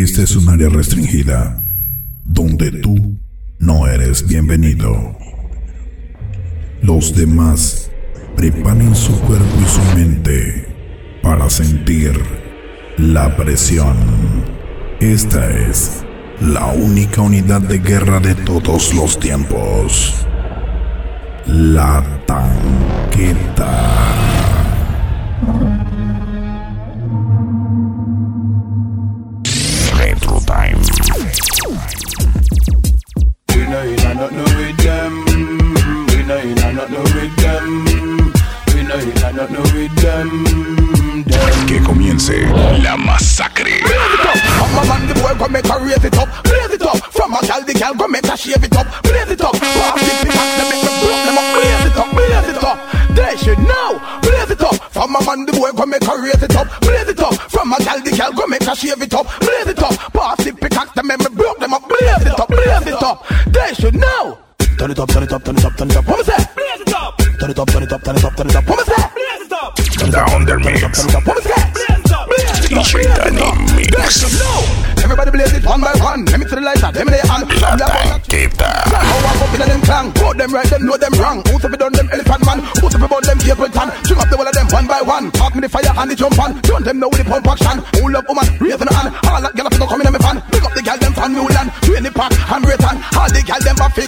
Esta es un área restringida donde tú no eres bienvenido. Los demás preparen su cuerpo y su mente para sentir la presión. Esta es la única unidad de guerra de todos los tiempos. La tanqueta. Gal go make her shave it up, raise it up. Pop it, pick up, them make me broke them up, raise it up, raise it up. They should know. Turn it up, turn it up, turn it up, turn it up. What was that? Raise it up. Turn it up, turn it up, turn it up, turn it up. What was that? Raise it up. Down the mix. Turn it up, what was that? Raise it up. Raise it up. DJ Danny Mix. Everybody blaze it one by one. Let me to the lights, them in the hand. La tanqueta. How I up in them clang. Put them right, them know them wrong. Who's up done them elephant man? Who's up about them cable tan? String up the wall of them one by one. Talk me the fire and the jump on. Don't them know with the pump action. Who love woman,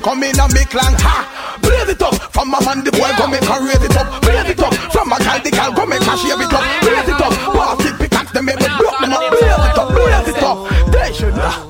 come in and me clang. Ha! Blaze it up. From my man the boy come make her raise it up. Blaze it up. From my gal the gal come make her shave it up. Blaze it up. Pass it, pickaxe them make me broke them up. Blaze it up. Blaze it up. They should know.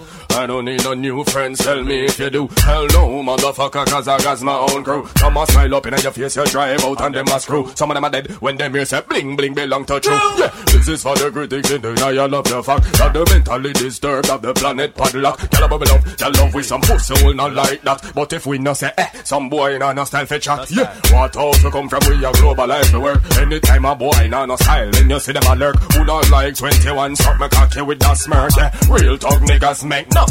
Don't need no new friends, tell me if you do. Hell no, motherfucker, cause I got my own crew. Come on, smile up in your face, you drive out and them a screw. Some of them are dead when them hear say bling bling belong to true. Yeah, this is for the critics in the denial of the fact that the mentally disturbed of the planet padlock. Tell a bubble up, tell love with some pussy will not like that. But if we no say eh, some boy nah no style for chat. Yeah, what also come from we a globalize the work. Anytime a boy nah no style, then you see them a lurk. Who don't like 21, suck me cocky with that smirk. Yeah, real talk niggas make no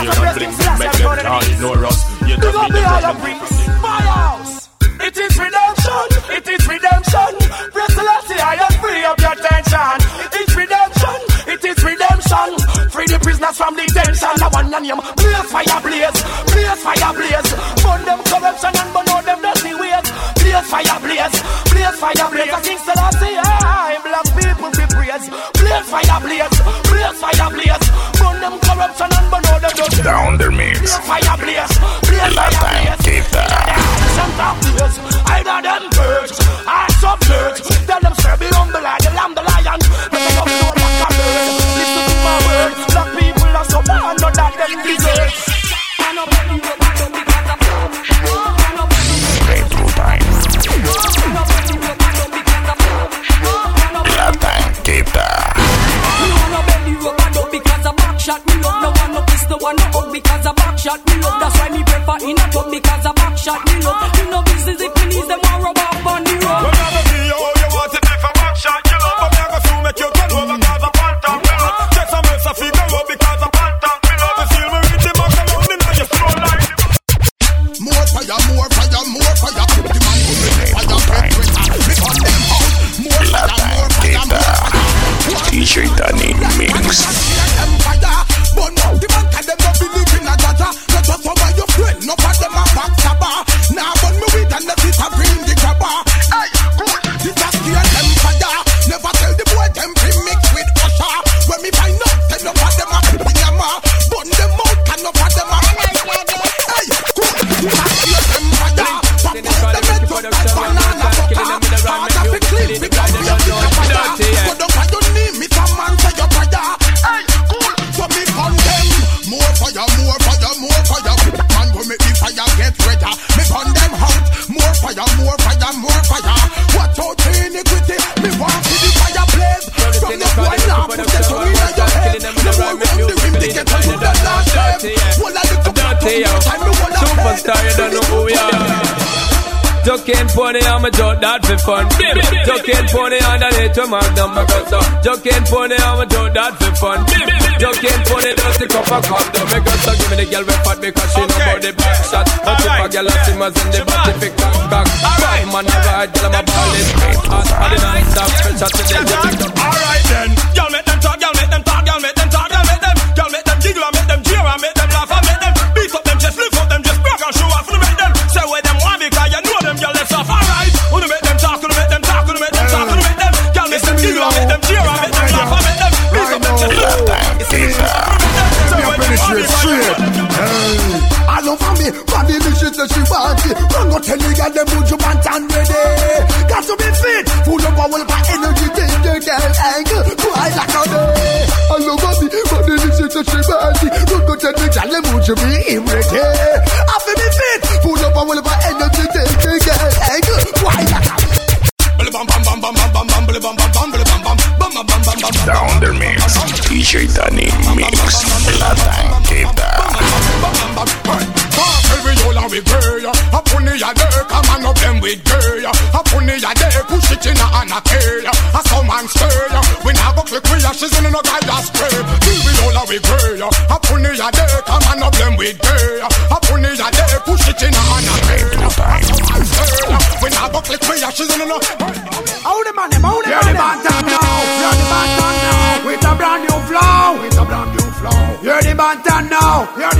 stain and bling bling make them can't ignore us. You just need the judgment. Firehouse. It is redemption. It is redemption. Press the last I am free up your tension. It is redemption. It is redemption. Free the prisoners from detention. I want your name. Blaze fire blaze. Blaze fire blaze. Burn them corruption and burn all them dirty ways. Blaze fire blaze. Blaze fire blaze. I think Selassie, I black people be praised. Blaze fire blaze. Blaze fire blaze. Burn them corruption and burn all them dirty Down the mix. Blaze fire blaze. Blaze fire blaze. Some talk players, either them birds, I subvert. want to the fireplace. From the boy now, put the tongue in your head. The boy round the rim, they get a good and not them. Full of the cup, time to hold up. Superstar, you don't. Tuck in pony and me jump that for fun. Tuck in pony and the little magnum me cut up. Tuck in pony and me jump that for fun. Tuck in pony just a cup of cup down me cut up. Give me the girl with fat because she know about the back shot. And if a girl a simmers in the body pick cock cock. Bad man a ride, girl I'm a ballin'. Hot, hot, non-stop, special to the Alright then, y'all make them Tell any girl them would you want and ready. Got to be fit, full of power, but energy, danger, girl, anger, cry like a day. I love body, but the little to she body. Don't go to the girl them would you be him ready. I feel be fit, full of power, but energy, danger, girl, anger, cry like a day. Down the mix, DJ Danny mix, la tanqueta. Every all are we girl them with gay A funny a day, push it in a and a pay A some man stay We now go click we ashes in no guy that's stray Tell we all and we gay A funny a day, come on up them with gay A funny a day, push it in a and a pay A some man stay We now go click we ashes in no Hold the man, hold the man, the bantam now. You're the bantam now. With a brand new flow. With a brand new flow. You're the bantam now. You're the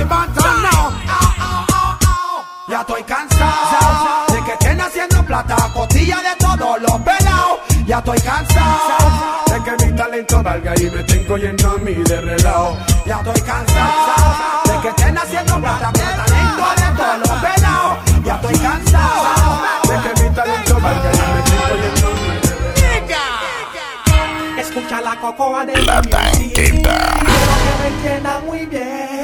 Ya estoy cansado de que mi talento valga y me estén cogiendo a mí de relajo. Ya estoy cansado de que estén haciendo plata con talento de todos los pelados. Ya estoy cansado de que mi talento valga y me estén cogiendo a mí de relajo. Escucha la cocoa de La tanqueta. Quiero que me entiendan muy bien.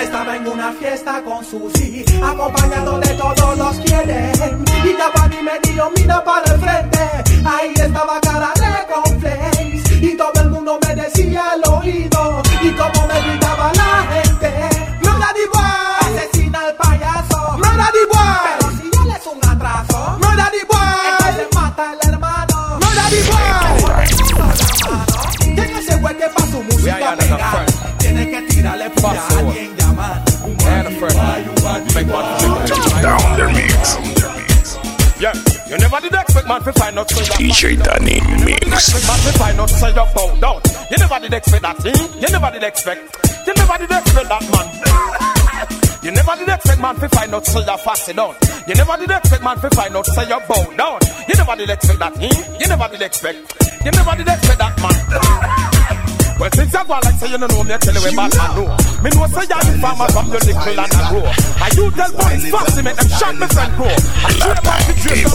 Estaba en una fiesta con Susi, acompañado de todos los quieren. Y Giovanni me dijo, mira para el frente cantaba cara de conflex y todo el mundo me decía al oído. Y como me gritaba la gente, no da igual, asesina al payaso, no da igual, pero si él es un atraso, no da igual, se mata al hermano, no da igual, tiene ese güey que para su música pegar, tiene que tirarle puya a alguien llamar, un down the mix, down the mix, yeah, you never did that. Man to find out that DJ Danny Mix. man to find out so you bow down. You never did expect that, eh? You never did expect. You never did expect that, man. You never did expect man to find out so you fast down. You never did expect man to find out so you bow down. You never did expect that, eh? You never did expect. You never did expect that, man. Well, things are going like say you don't know me, I tell you where bad know. Me know say you're the farmer from your little land and grow. And you tell boys fast to make them shot me friend grow. And straight back the drip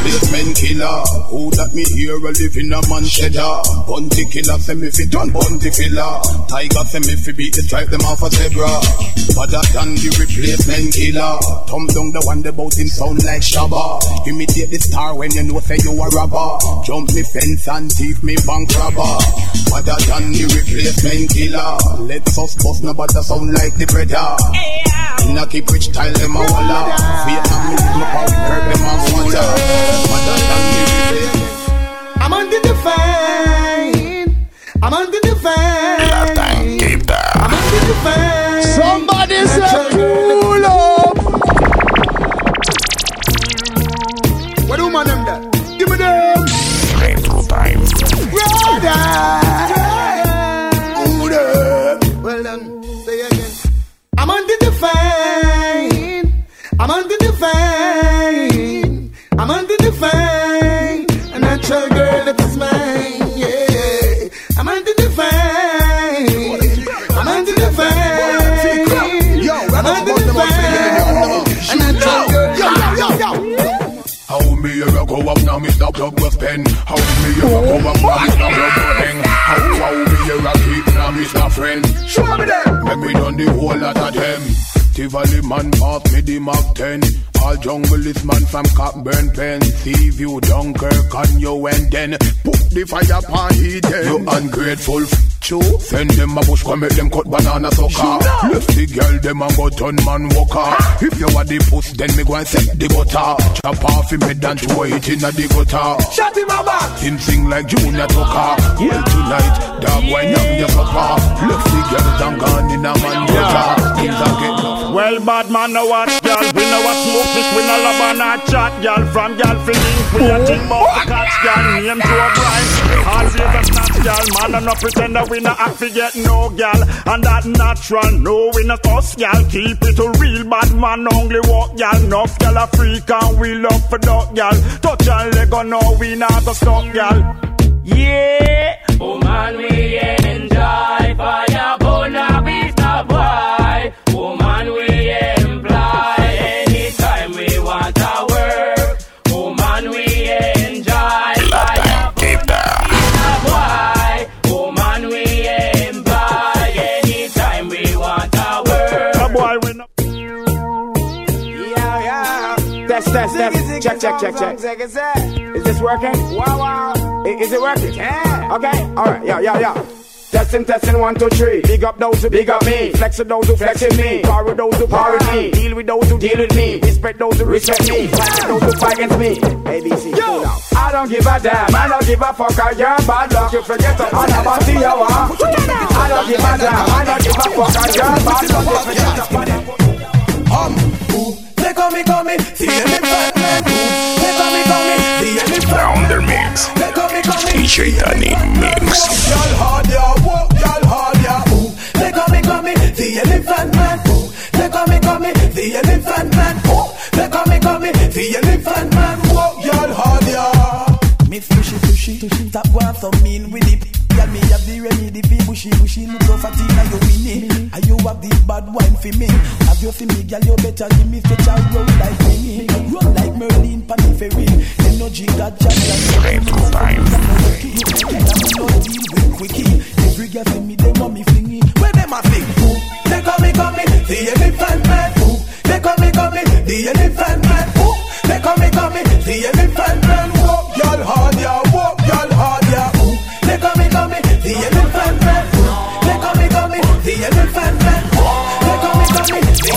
Replacement killer. Who that me hear a live in a man cheddar. Bounty Killer say me fi done bunty filler. Tiger say me fi beat the stripe them off a zebra. Other than the replacement killer. Thumb down the one the bout him sound like Shabba. Imitate the star when you know say you a robber. Jump me fence and thief me bank robber. Other than the replacement killer. Let us bust no but sound like the brother. Inna keep rich tile them a walla. Vietnam me no power hurt them a water. Other than the replacement I'm under the fine. I'm under the fine. La tanqueta. I'm under the fine. Somebody say How dog was pen? How me a come and grab it from the pudding? How how me a rock now is my friend? Show me them. Make me done the whole lot of them. Tivoli man pass me the Mac 10. All junglist man from Cockburn, Penn, Seaview, Dunkirk, and you and then put the fire upon he. You ungrateful True. Send them a bush, come make them cut banana sucker. Left the girl, them a go turn man walker. If you are the puss, then me go and set the butter. Chop off him head and throw it in a the gutter. Shut him up back. Him sing like Junior Tucker. Well tonight, dog why young your supper. Left the girls and gone in a man gutter. Things are getting well, bad man, no watch, girl. We know what smoke, this we no love and a chat, girl. From girl feeling, we a think about the catch, girl. Name to a bright. Always a snatch, girl. Man, and no pretender, we no act forget no, girl. And that natural, no, we no cuss, girl. Keep it a real bad man, only walk, girl. Enough, girl, a freak and we love for dog, girl. Touch and leg on, no, we not go stop, girl. Yeah. Oh man, we enjoy fire, Test, test. Check, check, check, check. Is this working? Wow, wow. Is it working? Yeah. Okay, alright, yeah, yeah, yeah. Testing, testing, one, two, three. Big up those who big up me. Flex with those who flex with me. Power with those who power with me. Deal with those who deal with me. Respect those who respect me. Fight with those who fight against me. ABC, cool. I don't give a damn. I don't give a fuck. I you're bad luck. You forget to on about the hour. I don't give a damn. I don't give a fuck. I you're bad luck. You forget to on Um, ooh, they call me, call me, see them fat man. Ooh, they call me, call me, see them in fat Down their mix. They call me, call me. DJ Danny Mix. Y'all hard, yeah, walk, y'all hard, yeah. Ooh, they call me, call me, the elephant man. Ooh, they call me, call me, the elephant man. Ooh, they call me, call me, the elephant man. Walk, y'all hard, yeah. Me fishy fishy, stop going so mean with it. Girl, me have the remedy fi bushy bushy. Look so fat inna your mini, and you have the bad wine fi me. Have you fi me, girl? You better give me stretch a roll like me, run like Merlin pan the ferry. Energy got jack jack. time. Every girl fi me, they want me flingy. Where them a fling? They call me, call me, the elephant man. They call me, call me, the elephant man. They call me, call me, the elephant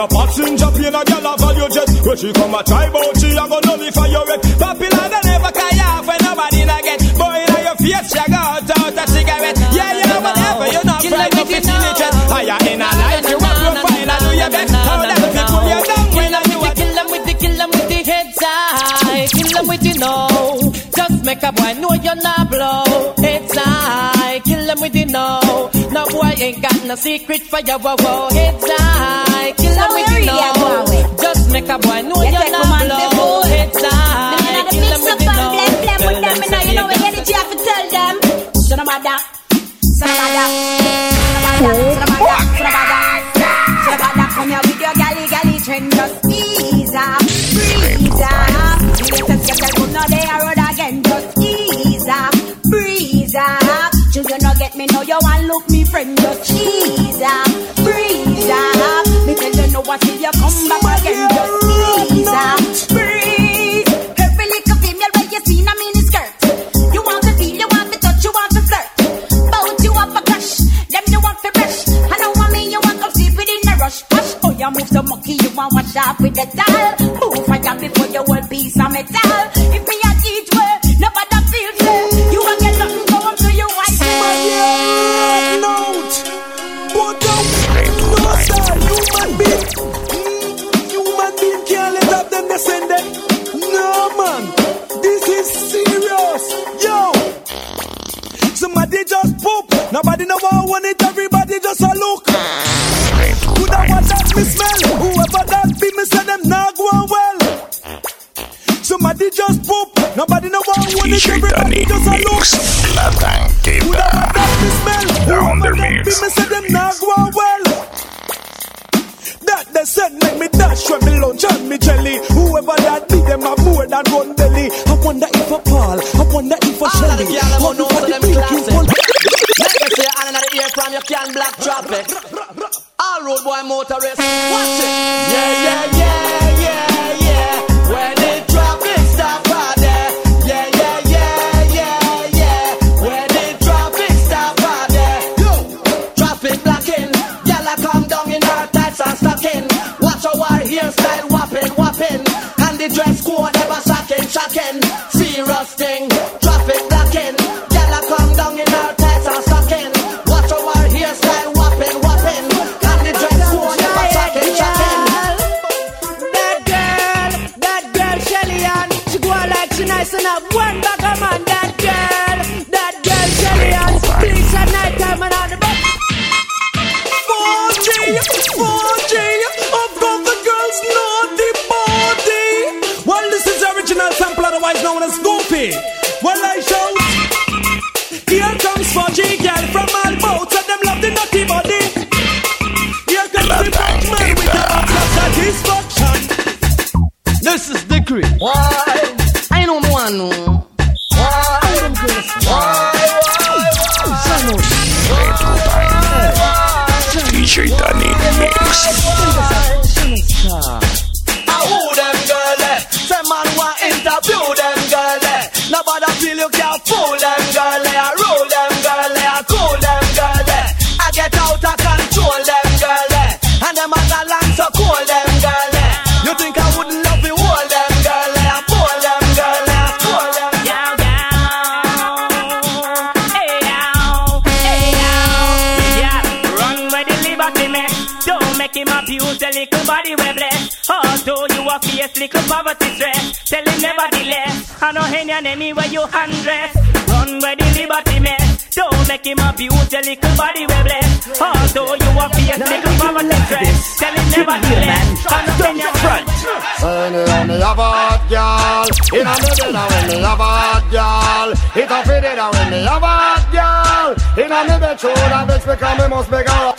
no passenger plane, a girl a value jet. When she come a try bout, she a go nullify your wreck. Popular don't ever carry off when nobody na get. Boy, in your face, she go out, out a cigarette. Yeah, you know whatever, you not fried up, it's in the chest. Higher in a life, you up your fine, I do your best. How that people you down when I do Kill them with the, kill them with the heads high. Kill them with the know. Just make a boy know you're not blow. Heads high. Kill them with the know. No boy ain't got no secret for your woe. Heads high a boy no T-shirt and Danny Mix. La Tanqueta Down the mix. That they said make me dash when me lunch and me jelly. Whoever that be them a more than one belly. I wonder if a Paul, I wonder if a Shelly All of the for the BQ Paul Let me see your hand in the ear from your can black drop it All road boy motorist, watch it. Yeah, yeah, yeah, yeah. DJ Danny Mix. Poverty stress, tell him nevertheless. I know any and anywhere you undress. Run where the liberty mess. Don't make him abuse the little body we bless. Although you a face little poverty stress, tell him nevertheless. I know any and front. When me have a hot girl, in a me bed when me have a hot girl, it a fit it when me have a hot girl, in a me bed shoulder bitch because me must be girl.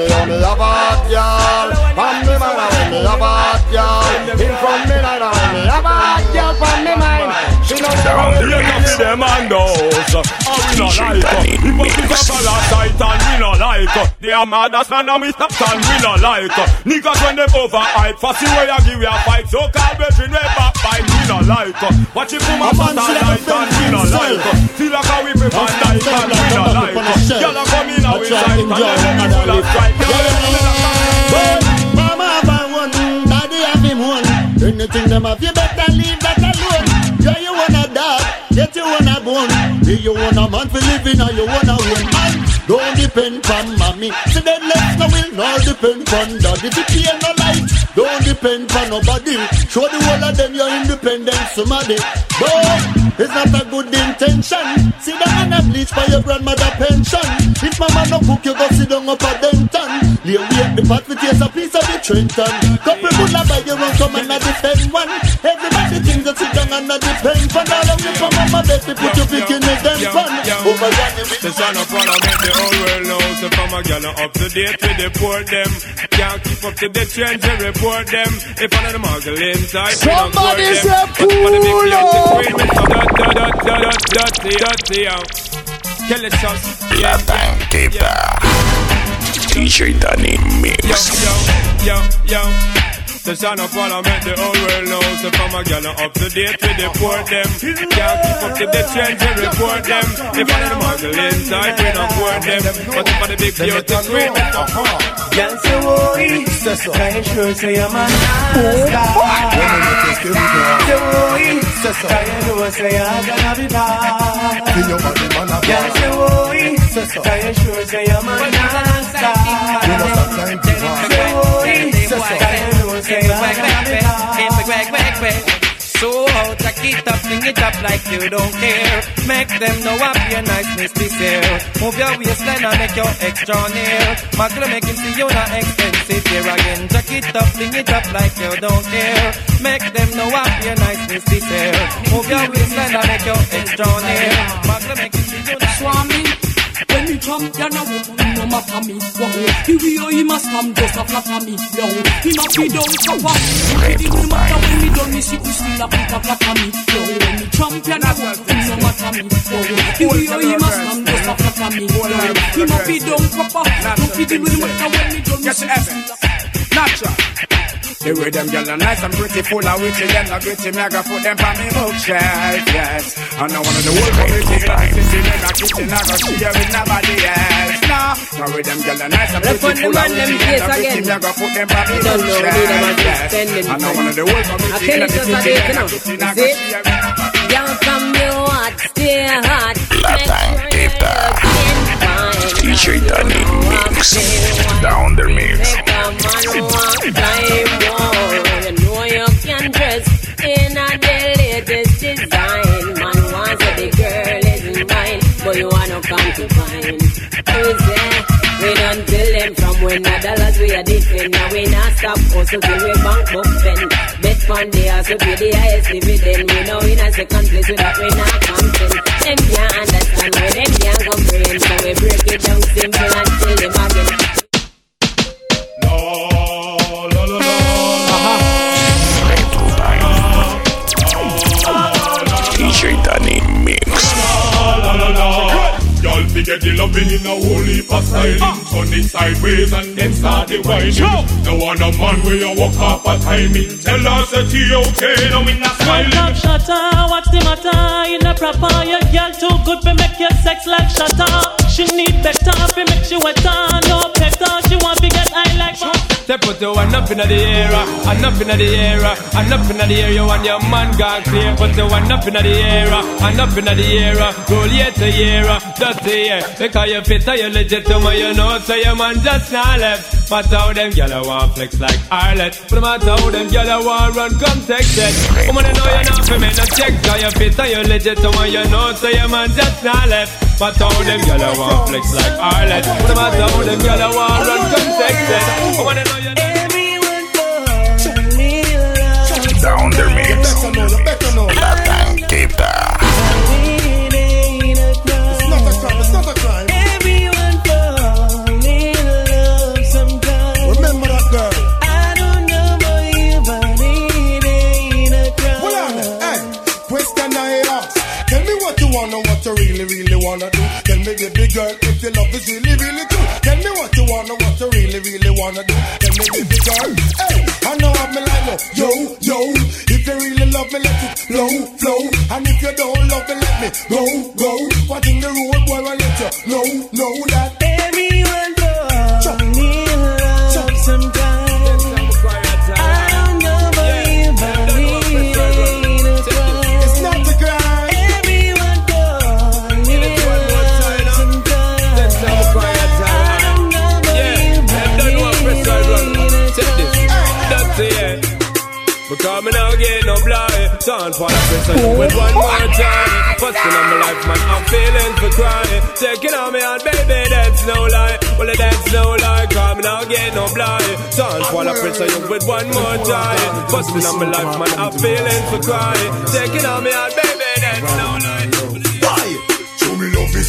So when me have me have a hot girl, from me mind when me have a hot girl, in front me night oh, when me have a hot girl. From me mind. She know Down the lane them and those And we no like her. Hypocrite a parasite and we no like her. They are mad as man and we stop and we no like her. Niggas when them overhype Fussy way I give you a fight. So call brethren way backbite. We no like uh, Watch it from a satellite and we no like uh, uh, Feel like how we prefer night and we no like Y'all are coming out with sight And then them full of strike Mama have a one, daddy have him one. Anything them have, you better leave that alone. Yeah, you wanna dog, get you bone. Do you want a man for living or you wanna win? Man, don't depend on mommy. See them legs no will not depend on daddy. If you pay no light, don't depend on nobody. Show the whole of them your independence, somebody. But it's not a good intention. See them and bleach for your grandmother pension. If mama no cook, you go sit down up a denton. Lay away the pot with taste a piece of the Trenton. Couple bull a buy you run come and a defend one. Everybody thinks that sit down and a defend fun. All of you from mama bed to put your pick in the them fun. Over Johnny with The son of parliament, the whole world knows The from a gal up to date with the poor them Can't keep up to the trends and report them If one of them muggle inside don't Somebody say them. But for the cool up. Kill it sauce La tanqueta. DJ Danny Yo, Mix. yo, yo, yo. The son of parliament, the whole world knows If I'm a gal up to date with the poor them. Can't keep up to the trends and report them. If of them muggle inside, we don't court them. But for the big beauty queen Girl say woy, can you sure say I'm a nasty? Say you know say I'm gonna be bad? Girl say can you sure say I'm a nasty? Say woy, can you know say I'm gonna be bad? So out, take it up, fling it up like you don't care. Make them know up your niceness be there. Move your waistline and make your extra near. Magla make him see you not expensive here again. Jack it up, fling it up like you don't care. Make them know up your niceness be there. Move your waistline and make your extra near. Magla make him see you not Swami, when me champion a woman, no matter me. Wow, the way he must come just a flatter me. Yo, he must be down proper. It no matter when me done me, she could still a pick a flatter me. Yo, when me champion a woman, no matter me. Wow, the way he must come just a flatter me. Yo, he must be down proper. No pity no matter when me done me, she could still a Natural. The way them gyal are nice and pretty, full of witty and not gritty, me I go put them on me bookshelf, yes. And now one of the whole community in the city, them a kitchen, I go share with nobody else. Nah, now with them gyal are nice and Look pretty, on full the of man, them witty case and not gritty, again. me I go put them on me You don't know, bookshelf, need a man to yes. spend them And now one of the whole I community tell in you the just city, a day, them you know. kitchen, I You go see? share with nobody Young from you hot, stay hot. La tanqueta. DJ Danny Mix. Down the mix. A. You know you can dress in a latest design. Man wants that the girl is mine, but you wanna come to find. Who's there? We don't tell them from when the dollars we are defend. Now we not stop hustle till we bank book spend. Bet fund the hustle pay the highest dividend. We know in a second place without we not content. Them can't understand when them can't comprehend. So we break it down simple and tell them again. DJ heap of styling Turn it sideways and then start the whining No one a man where you walk up a timing Tell us that he okay, no me not smiling. top shutter, what's the matter? In a proper, your girl too good for make your sex like shutter. She need better, for make she wetter, no better. She want to get high like Say put your one up in the air, and up in the air, and up in the air. You want your man gone clear. Put your one up in the air, and up in the air. Roll year to year, that's the year. Because you fit, you legit to me, you know. So your man just not left. But how them gyal want flex like Arlet. But no matter how them gyal want run, come text it. Woman, I know you're not for me, no check. Cause you fit, you legit to me, you know. So your man just not left. But how them gyal want flex like Arlet. But no matter how them gyal want run, come text it. Woman, I know. Down the mix. La tanqueta. It's not it flow. And if you don't love me, let me go, go. Sound for the prison with one more time. Busting on my life man, I'm feeling for crying. Taking on me and baby, that's no lie. Well, that's no lie me now get no blind. Sound for the prison with one more time. Busting on my life man, I'm feeling for crying. Taking on me and baby,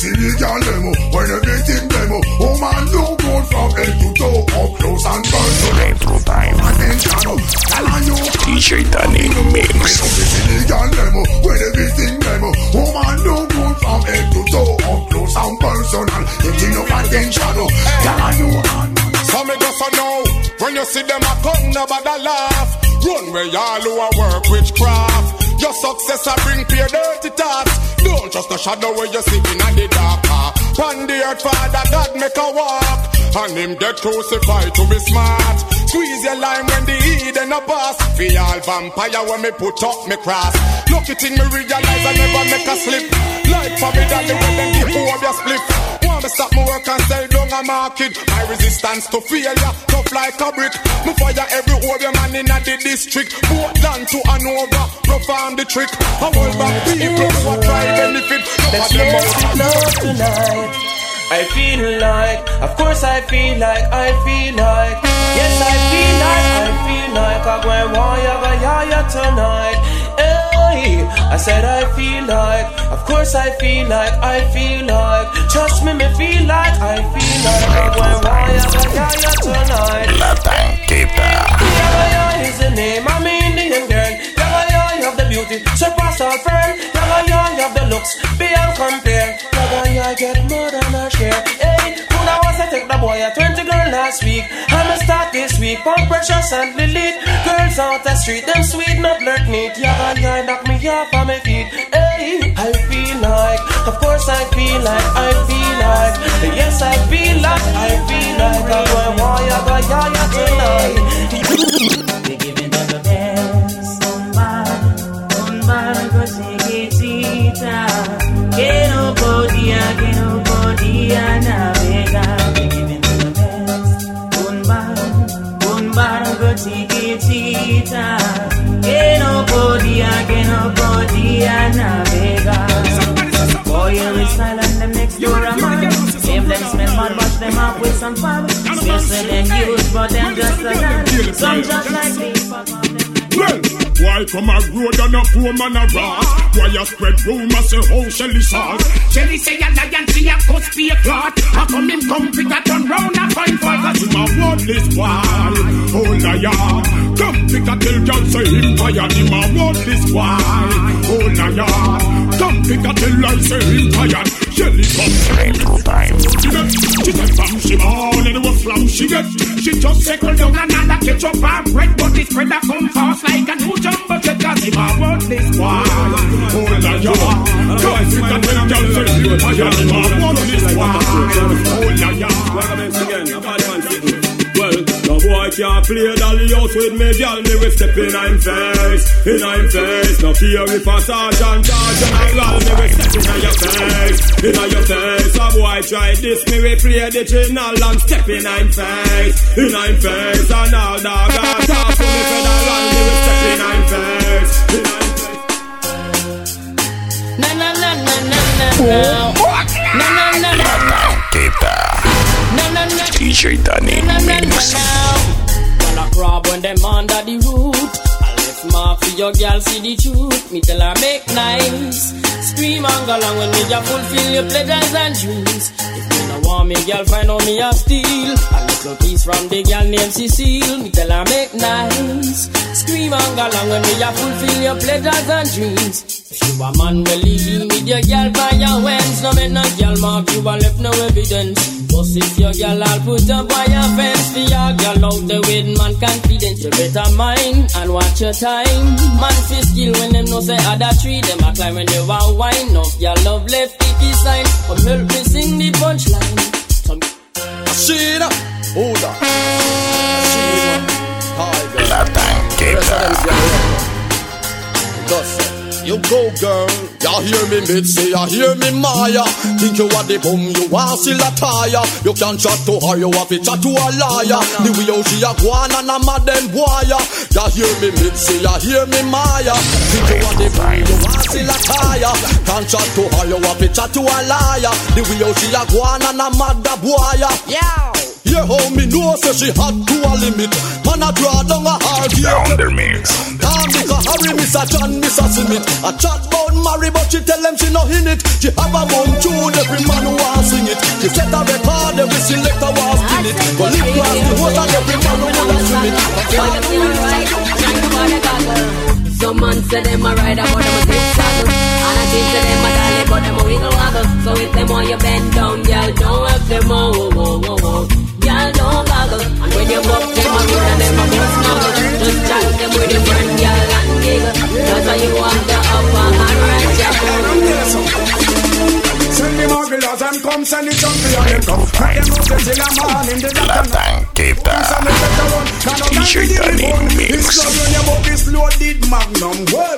me love is illegal demo When everything demo Oh man, no gold from head to toe Up close and personal. Retro time. Attention, tell on you. DJ Danny Mix. Love is illegal demo When everything demo Oh man, no gold from head to toe Up close and personal. Taking up attention Tell on you So me just a know When you see them a come, nobody laugh. Run where y'all who a work witchcraft Your success a bring pay dirty thoughts. Don't just a shadow where you're sitting in the dark ah. Pan the earth, Father God make a walk. And him get crucified to be smart. Squeeze your line when the Eden a pass. For all vampire when me put up me cross. Look Lucky thing me realize I never make a slip. Like for me daddy when them give over your split me stop my work and sell down a market. My resistance to failure tough like a brick. Me fire every over man in the district. Portland to Hanover perform the trick. I hold back people who a try benefit. Let's flow tonight. I feel like, of course I feel like, I feel like, yes I feel like, I feel like. I'm going wire, wire tonight. I said I feel like, of course I feel like, I feel like, trust me, me feel like, I feel like I'm going wire, wire tonight. La tanqueta. Yaga ya is the name, I'm Indian girl. Yaga ya, you have the beauty, surpass all friend. Yaga ya, you have the looks, beyond compare. Yaga ya, get more than a share. Hey, who now was I take the boy a 20 girl last week? I'ma start this week, pump precious and delete. Girls out the street, them sweet, not flirt neat. Yaga ya, knock me off on my feet. Hey, I feel like, of course I feel like, I feel like, yes I feel like, I feel like, I'm going yaga ya ya tonight. Chiquitita. Que no podía, que no podía navegar. Boy, you smile and them next door a man. If them smell bad, wash them up with some fab. Say them use, but them just a dance. Some just like me, fuck them. Well, why come a road and a poor man a rat? Why you spread rumors say how Shelly sauce? Shelly say a lion, she a cuss be a clot. How come him come pick a turn round and find for Cause him a worthless why? Oh liar, come pick a tell girl say him tired. Him a worthless why? Oh liar, come pick a tell her say him tired. Shelly come Retro time. She get, she get from she born and what flam she get. She just Settle down another ketchup and bread, but this bread a come fast like a new jumbo jet. Cause him a worthless why? Oh liar, come pick a tell girl say him tired. Him a worthless why? Oh liar. Welcome again, boy can't a play dolly house with me, girl, me we step in I'm face, in I'm face. No fear if a sergeant or general, me we step in your face, in your face. A boy try this, me we play the general and step in I'm face, in I'm face. And all dog a talk to me federal, me we step in I'm face, in I'm Na na na na na na na. Oh, na na na na. DJ Danny Mix. Girl a crab when them under the root. I left mark for your girl see the truth. Me tell her make nice. Scream and go along when me just fulfill your pleasures and dreams. If you no want me, girl, find out me a steal. A little piece from the girl named Cecile. Me tell her make nice. Scream and go along when me just fulfill your pleasures and dreams. If you a man, well, leave with your girl by your hands. No man, no girl mark you and left no evidence. But if your girl, I'll put up by your fence. For your girl out there with man confidence. You better mind and watch your time. Man feel skill when them know say other tree. Them a climb when they want wine. Up your love left sticky sign. Come help me sing the punchline. Some Sheena, hold on. Sheena, hi La Tanqueta. You go girl, you hear me mid say, you hear me Maya. Think you are the bum, you are still a tire. You can chat to her, you have to chat to a liar. The way how she a go and a mad them boy. You hear me mid say, you hear me Maya. Think you are the bum, you are still a tire. Can chat to her, you have to chat to a liar. The way how she a go and a mad the boy. Yeah. Yeah, how me know say she hot to a limit. Man a draw down a hard Sound mix. Can't make a hurry, Miss a John, Miss a Smith. A chat bout marry, but she tell them she no in it. She have a mum tune, every man who want sing it. She set a record, every selector want spin it. Go live past the host and every man who wanna swim it. Some man say them a ride about them a zip saddle And I think say them a dolly but them a wiggle waggle So if them want you bend down, girl, don't help them oh, oh, oh, oh, oh. Girl, don't goggle And when you buck them a road and them a bust snuggle Just chat them with your friend, girl, and giggle. That's how you want the upper hand right, Send La Tanqueta. DJ Danny It's Mix. love when you buck this loaded magnum. Well,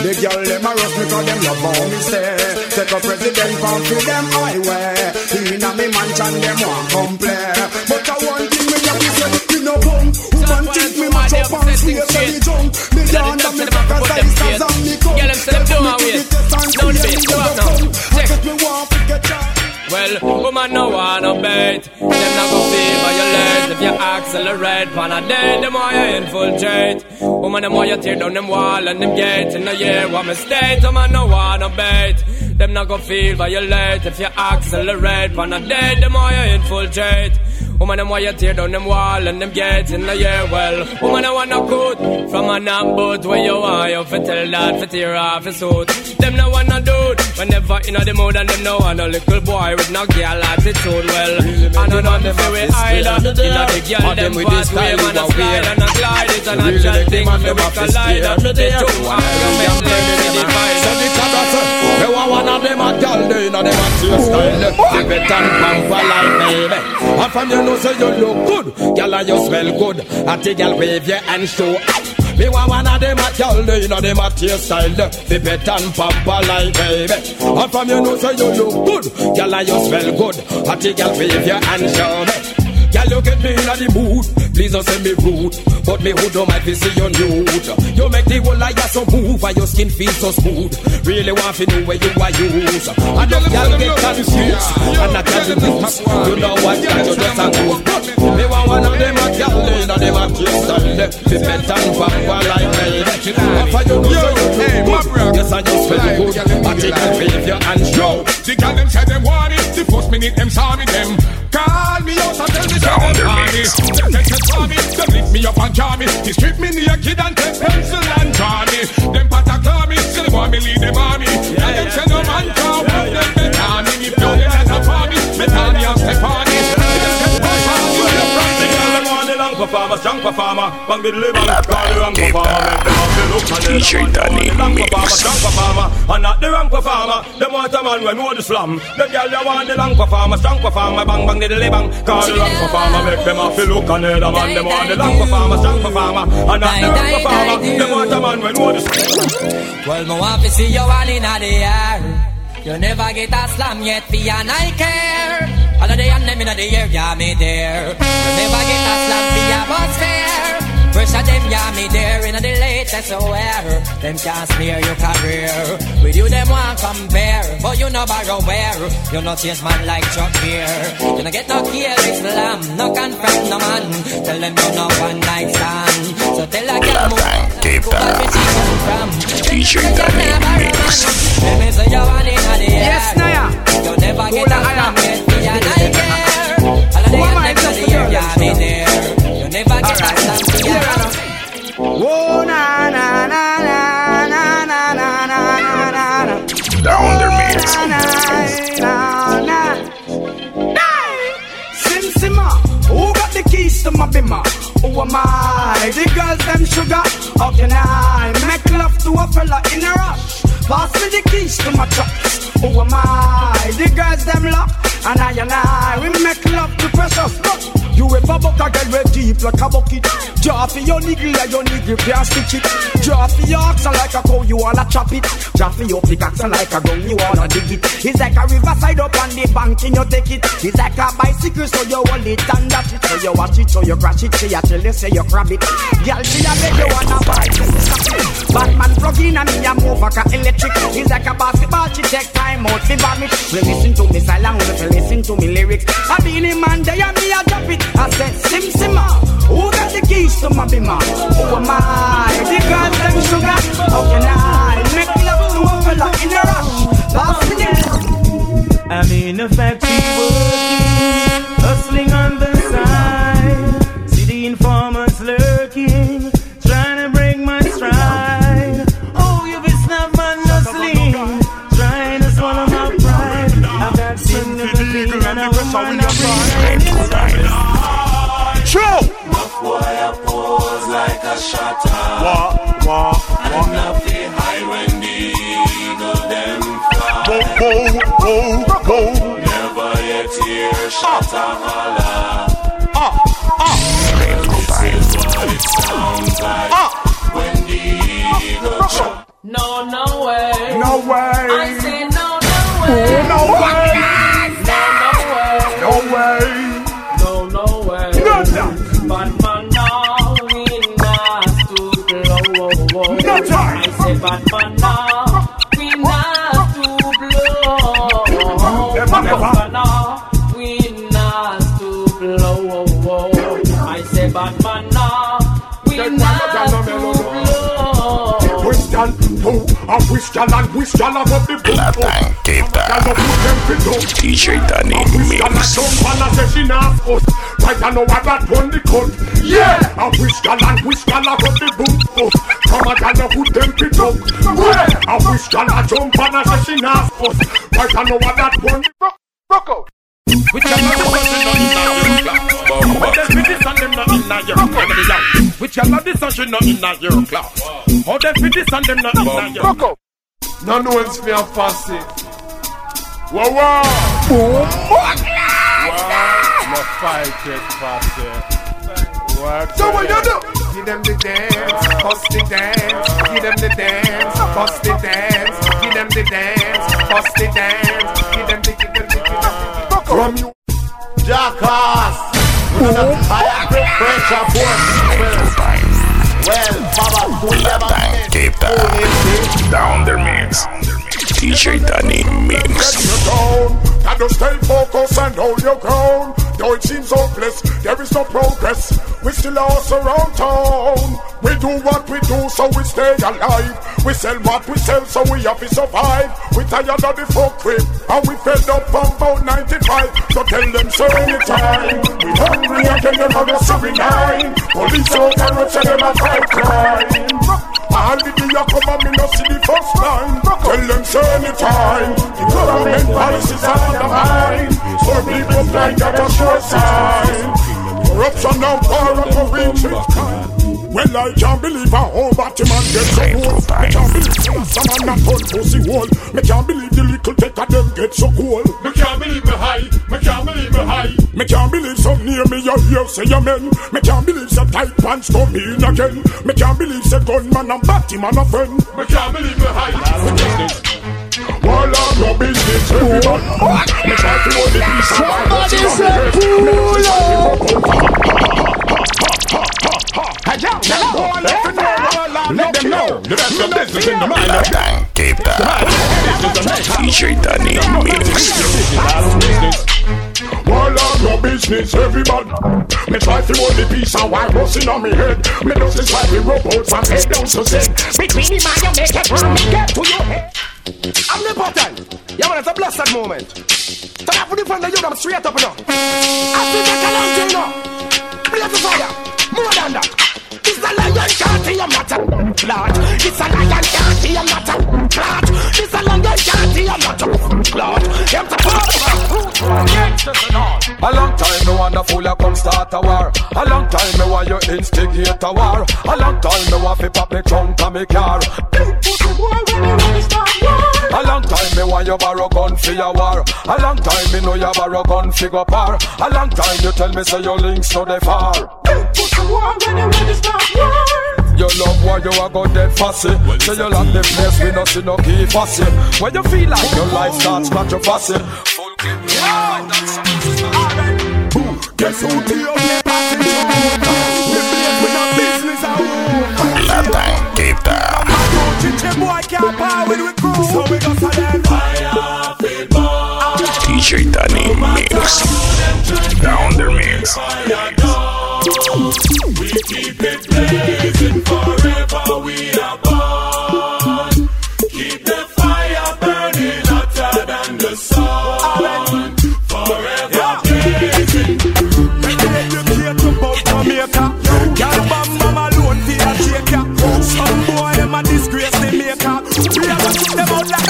the girl them a rush because them love how me stay. Take a president come to them highway. In a me mansion them want come play. But I one match and me jump. Me down and me back as I stars and me come. Girl, them say them do my way. Down the base, come on now. Me want to get. Well, woman no wanna bait Them not go feel violate If you accelerate Pan a day, them want you infiltrate. Woman, them want you tear down them wall and them gates In a year, what mistake Woman no wanna bait Them not go feel violate If you accelerate Pan a day, them want you infiltrate Woman, them want you tear down them wall and them gates in the year. Well, woman, I wanna cut from a boat where you are. You fit tell that, fit tear off his suit. Them no wanna do it. Whenever in the mood and them no want a little boy with no girl attitude. Well, And I know nothing for we either. In the girl, them fast way, man, a slide and a glide. It's a natural thing for we collide. The two arguments, them we divide. So the character, they want one of them a girl, they know them a taste style. They bet and pamper like baby. And from you know say you look good, girl and you smell good. And the girl wave your hand show. Me want one of them a girl, they know them a taste style. They bet and pamper like baby. And from you know say you look good, girl and you smell good. And the girl wave your hand show me. Girl, you get me in the mood. Please don't say me rude, but me hood don't mind to see you nude. You make the whole liar so move, and your skin feels so smooth. Really want to know where you are use. And the girl get confused, and I tell you this. You know what, you just a good. Me want one of them a girl, they know them a kiss and left. Me bet and pamper like me. After you know so you look good, yes I just feel good. I take a behavior and show. The girl them say them want it. The first minute them saw me them me up and draw me. They strip me naked and take pencil and draw me. Them pata claw me. They want me lead them army. And them say no man can walk them better me. Me blow them as a for me. Me tell me I'm Stephanie. Them say push on you. From the girl them want the long performer, strong performer. Bang the liver, call the wrong performer. DJ Danny Mix. And not the wrong performer. Them want a man when know the slam. The girl you want the long performer, strong performer, bang bang diddly bang. Call the wrong performer, make them have to look on it. Man, them want the long performer, strong performer, and not the wrong performer. Them want a man when know the slam. Well, me want to see you all in the air. You never get a slam yet, for ya I care. All of the and them in the air, yeah, me there. You never get a slam for ya bus fare. First of them, yeah, me there in the latest wear. Them can't smear your career. With you, them want compare. But you know borrow where. You not chase man like Chuck here. You don't get no kill Islam. No confront no man. Tell them you know one night stand. So tell a girl move. Cape Town. DJ Danny Mix. Let me say you want in the air. Yes, Naya. You never get a slam yet, for ya I care. All of the and them in the air, yeah, me there. You never get a slam for ya. Oh, na na na na na na na na na na. Down their mix. Na na na. Sim Simma, who got the keys to my bimmer? Who am I? The girls them sugar. How can I make love to a fella in a rush? Pass me the keys to my trucks. Who am I? The girls them lock. And I and I, we make love to precious. Look. You ever buck a girl with deep like a bucket? Draw for your niggle like your niggle can't stitch it. Draw for your oxen like a cow you wanna chop it. Draw for your pickaxe like a gun you wanna dig it. It's like a riverside up on the bank and you take it? It's like a bicycle so you hold it and that it. So you watch it so you crash it Say you tell you say you grab it. Girl she a beg you wanna buy it Batman plug in and me a move like a electric. It's like a basketball she take time out fi vomit. We listen to me silent we listen to me lyrics. I be in man day and me a drop it I said, Sim Simma, who got the keys to my bimmer? Who am I? The them sugar. How can I make love to a fella in a rush? Pass I'm in a factory working, hustling on the like a shutter. Wah, wah, And nothing high when the eagle them fly. Whoa, whoa, whoa, whoa. Never yet hear shutter holler. Ah. Gyal and whisk gyal a rub the boom La tanqueta DJ Danny Mix Gyal a jump and a say she not us Right I know I got one the cut Yeah I whisk gyal and whisk gyal a rub the boom us Come a gyal a put them pit up Yeah I whisk gyal a jump and a say she not us Right I know I got run the Rock, rock out Which gyal a rub the boom us But them fit this and them not inna your club Which gyal a this and she not inna your club Oh them fit this and them not inna your club None else me a fussy. Whoa, whoa. Boom. No fight it, fussy. What? So what you do? Give them the dance, bust the dance. Give them the dance, bust the dance. Give them the dance, bust the dance. Give them the, give them the, give them the. From you. Jackass. High pressure force. Well, Baba, Latin Town. Down their mix. DJ Danny Mix. down. Gotta stay focused and hold your ground. Though it seems hopeless, there is no progress. We still lost around town. We do what we do, so we stay alive. We sell what we sell, so we have to survive. We tired of the folk trip, and we fed up from about 95. So tell them, so anytime. We hungry again, them the seven nine. Police out and road, say them a fight crime. All the day you come and me no see the first line. Tell them anytime. The government policies are undermined. So people like that a sure sign. Corruption now power up a reaching time. Well, I can't believe a whole Batman gets so Rasta man a turn pussy wall. Me can't believe the little take of them get so cool. Me can't believe me high, me can't believe me high. Me can't believe some near me you hear say amen. Me can't believe some tight pants come in again. Me can't believe say gunman and batty man a friend. Me can't believe me high. While I'm no business, everybody. Me try to hold the peace and Somebody violence in say my head. cool Me don't say Hey, yo, Them go and let them know. Know. The best of business in the mind. La tanqueta. DJ Danny Mix. While I'm no business, everybody. Me try to hold the peace and while busting on me head. Me don't say try to rub out from head down to set. Between the man you make it me get to your head. Omnipotent. Yeah, man, it's a blessed moment. So that for the friend of you, I'm straight up now. I feel like a long thing now. Clot. This a lion can't see I'm not a clot. This a lion can't see I'm not a clot. Them to A long time me want a fool you come start a war. A long time me want you instigate a war. A long time me want fi pop me trunk and me car. A long time me want you borrow gun for your war. A long time me know you borrow gun fi go par. A long time you tell me say your links to the far. You love war, you love, why you a go dead fussy. Say you lock the place, we no see no key fussy. When you feel like your life starts scratch your fussy. Full clip, yeah, that's Guess who the only La tanqueta. boy can't power with we crew, so we go for them. DJ Danny Mix. Down the mix. We keep it blazing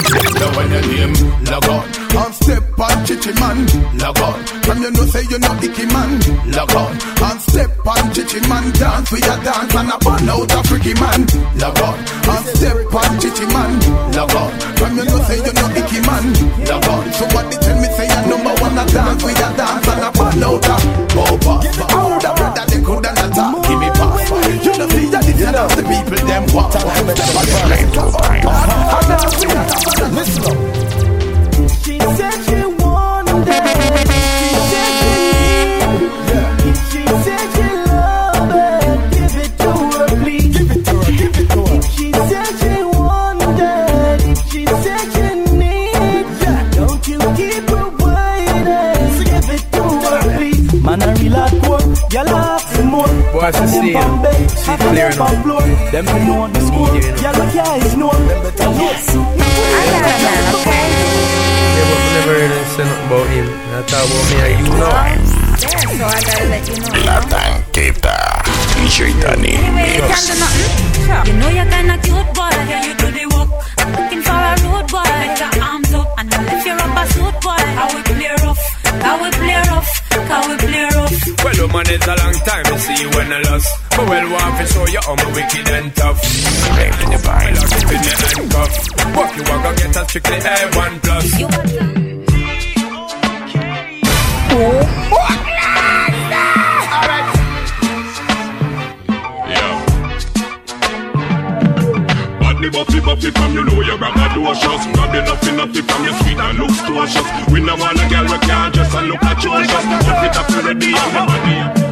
Now when your name log on And step on chichi man log on. From you know say you know icky man log on. And step on chichi man Dance with your dance and a burn out a freaky man log on. And step on chichi man log on. From you know say you know icky man log on. So what they tell me say you number one a dance with your dance and a burn out a Boba How the brother they coulda not talk Give me pass You know see that this and the people them want walk Listen Them You know the score. media, you know. Y'all can't ignore. Yes. Yeah, but we never really say about him. I talk about me and you know. so I gotta let you know. La tanqueta. DJ Danny Anyway, you can't Mix. do nothing. Sure. You know you're kinda cute, boy. Yeah, you do the work. I'm looking for a road boy. Put your arms up and I'll lift your rubber suit, boy. How we play rough, how we play rough, how we play rough. Well, woman, it's a long time to see you when I lost. But well, want to show you how I'm wicked and tough. And you buy a lot in your handcuff. What you want to get a strictly A1 plus. Body buffy buffy from you know you grab a docious Grab the nuffy nuffy from your sweet and looks cautious We no want a girl we can't just and look atrocious Buff it up ready on the body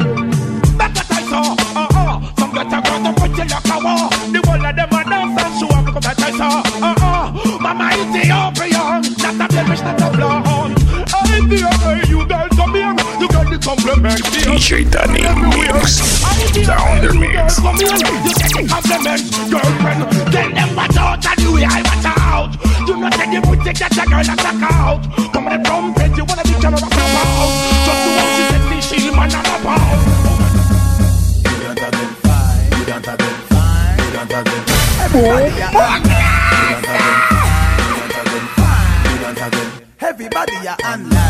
DJ Danny Mix. Down the mix. You get the compliment, girlfriend. Tell them out and you I out. Not take the girl out. Come on, you wanna be about. Just to watch you the shield man and about. Everybody are online.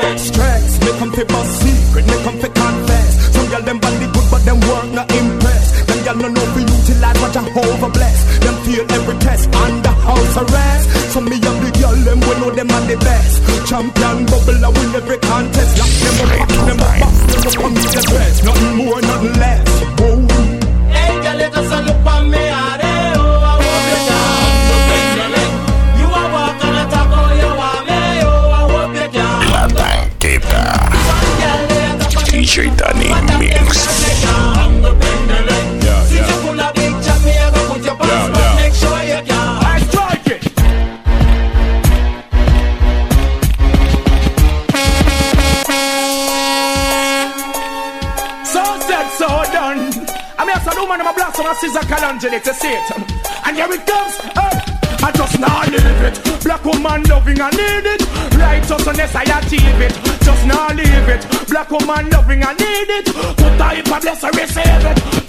know them are the best. Champion bubble, I win every contest. Lock them up, scissor calangelic to see it. And here it comes. Hey. I just not leave it. Black woman loving, I need it. Righteousness, I achieve it. Just not leave it. Black woman loving, I need it. Put her in my bless, I receive it.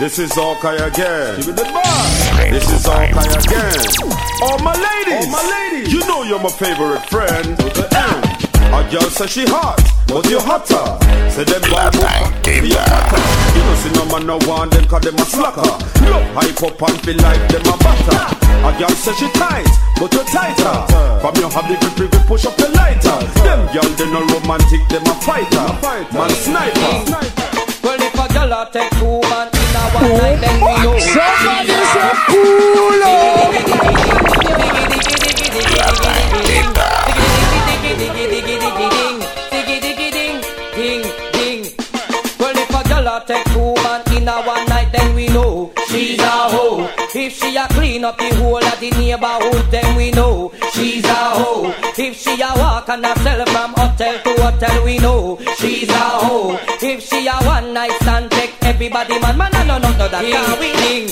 This is Orkai again. This is Orkai again. All my ladies, All my ladies. you know you're my favorite friend. To the end. A girl say she hot, but you hotter. Say them bad be a hotter. You know see no man no want them 'cause them a slacker. Look hype up and feel like them a butter. A girl say she tight, but you tighter. From you have the grip, grip, grip, push up the lighter. Them girl they no romantic, them a fighter. Man sniper. Well, if a girl a take two man in a one oh, night, then we know. Somebody say a cool in a one night, then we know she's a hoe. If she a clean up the whole of the neighborhood, then we know she's a hoe. If she a walk and a sell from hotel to hotel, we know she's a hoe. If she a one night stand, take everybody man, man, no, no, no, no, that can we ding.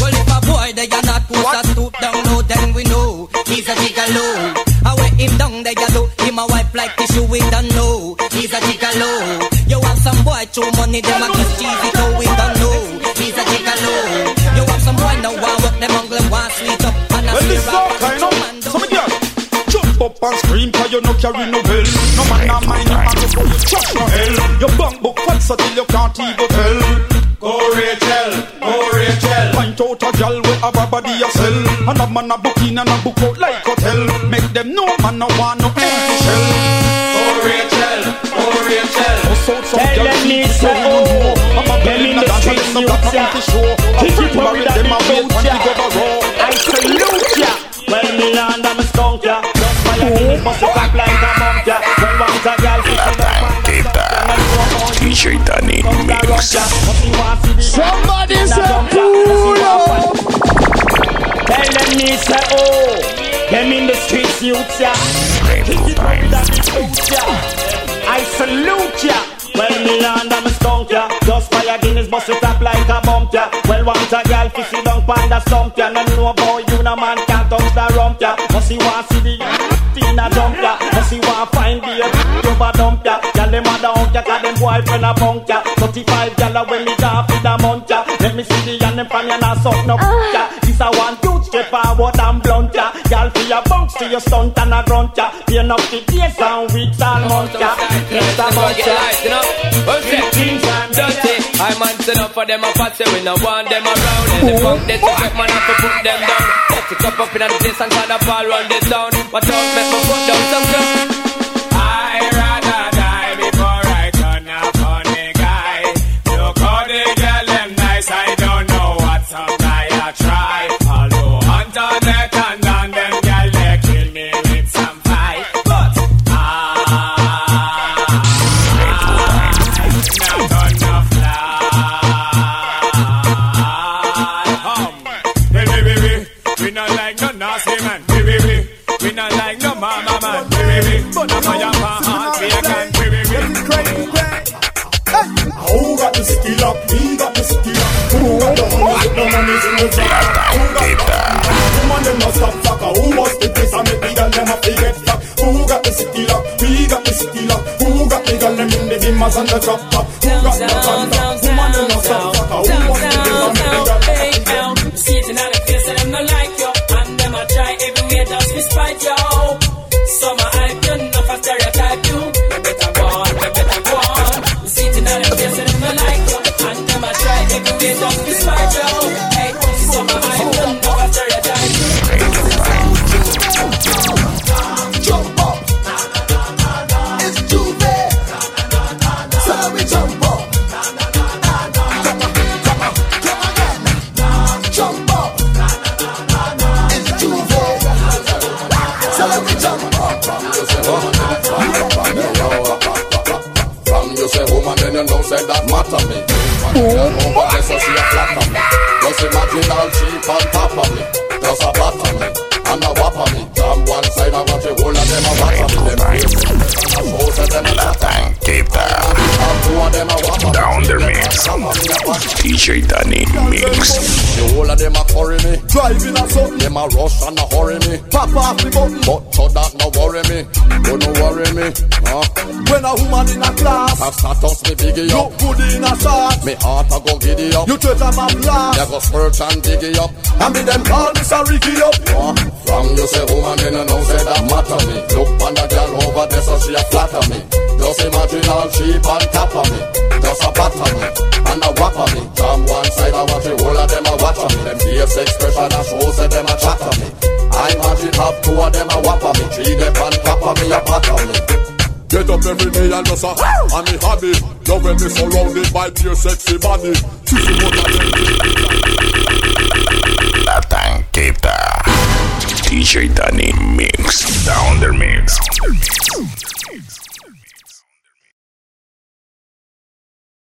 Well, if a boy they are not put a stoop down low, then we know he's a gigolo. I wear him down there, you know, him a wipe like tissue, we don't know he's a gigolo. You have boy throw money, them a give cheesy, so we don't know. He's a gigolo. You have some boy now want work, them angle want sweet up and a Well, this is syrup. all kind of some girl. Jump up and scream cause you no carry no bell. No man not mind you and before you trash no hell. Your bank book fat so till you can't even tell. Go Rachel, go Rachel. Point out a gal with a body a sell And a man a book in and a book out like hotel. Make them know man no want no empty shell. Rachel, go Rachel out some Tell gal them cheap it's so a you know oh. I'm a Them belly in in the the dance and streets, them got youths, nothing show. Keep Keep it it worried them a that wait when don't we go raw I salute ya. Well, me land I'm a skunk ya. Just my Guinness must have clap like a monk ya. Well, once a girl fit in the DJ Danny Mix. Somebody say cool Tell them me say oh Them in the streets youths ya. Keep it salute ya. Well, me land I'm a skunk ya. Just fire Guinness bust it up like a bump ya. Well, want a girl fi sit down the stump ya. No know about you, no man can't touch the rump ya. Must see want see the Tina jump ya? Must see want find the over dump ya? Girl, them a down ya Cause them boyfriend a punk ya. 35 gal a me off in the month ya. Let me see the yan them pan ya Nah suck no ya. This a one youth straight forward and blunt ya Girl, fi a bounce to your stunt and a grunt ya Pain up the days and weeks and months ya Next a month ya you know. Dirty. I'm answering up for them, I pass it, we no want them around. And the funk, they up, man, have to put them down. Let it up up in the place and try to fall run the town. But don't make me put down some La tanquita. Woman, them no stop fucker. Who was the place I make the girl them a forget fuck? Who got the city lock? We got the city lock. Who got the girl them in the dimmers and the? Who got the drop them no stop fucker. Who was the place I make the girl them a forget fuck? Sitting on the face and I'm not like you, and them a try everywhere just to spite you. Driving a something. Them a rush and a hurry me. Pop off the button. But so that no worry me. You no worry me. Huh? When a woman in a class, Have status me biggie up. good in a start. Me heart a go giddy up. You treat them a blast. You go spurt and diggy up. I mean them call this a Ricky up. Huh? From you say woman in a know say that matter me. Look on the girl over there so she a flatter me. Just imagine all sheep on top of me. Just a batter me and a whopper me. From one side I watch the whole of them a watch me. Them face expression a show say them a chatter me. I imagine have two of them a whopper me. Three them on top of me a patter me. Get up every day and just a I'm me hobby. Love when me surrounded by pure sexy body. Sissy what a La tanqueta. DJ Danny Mix. Down the mix.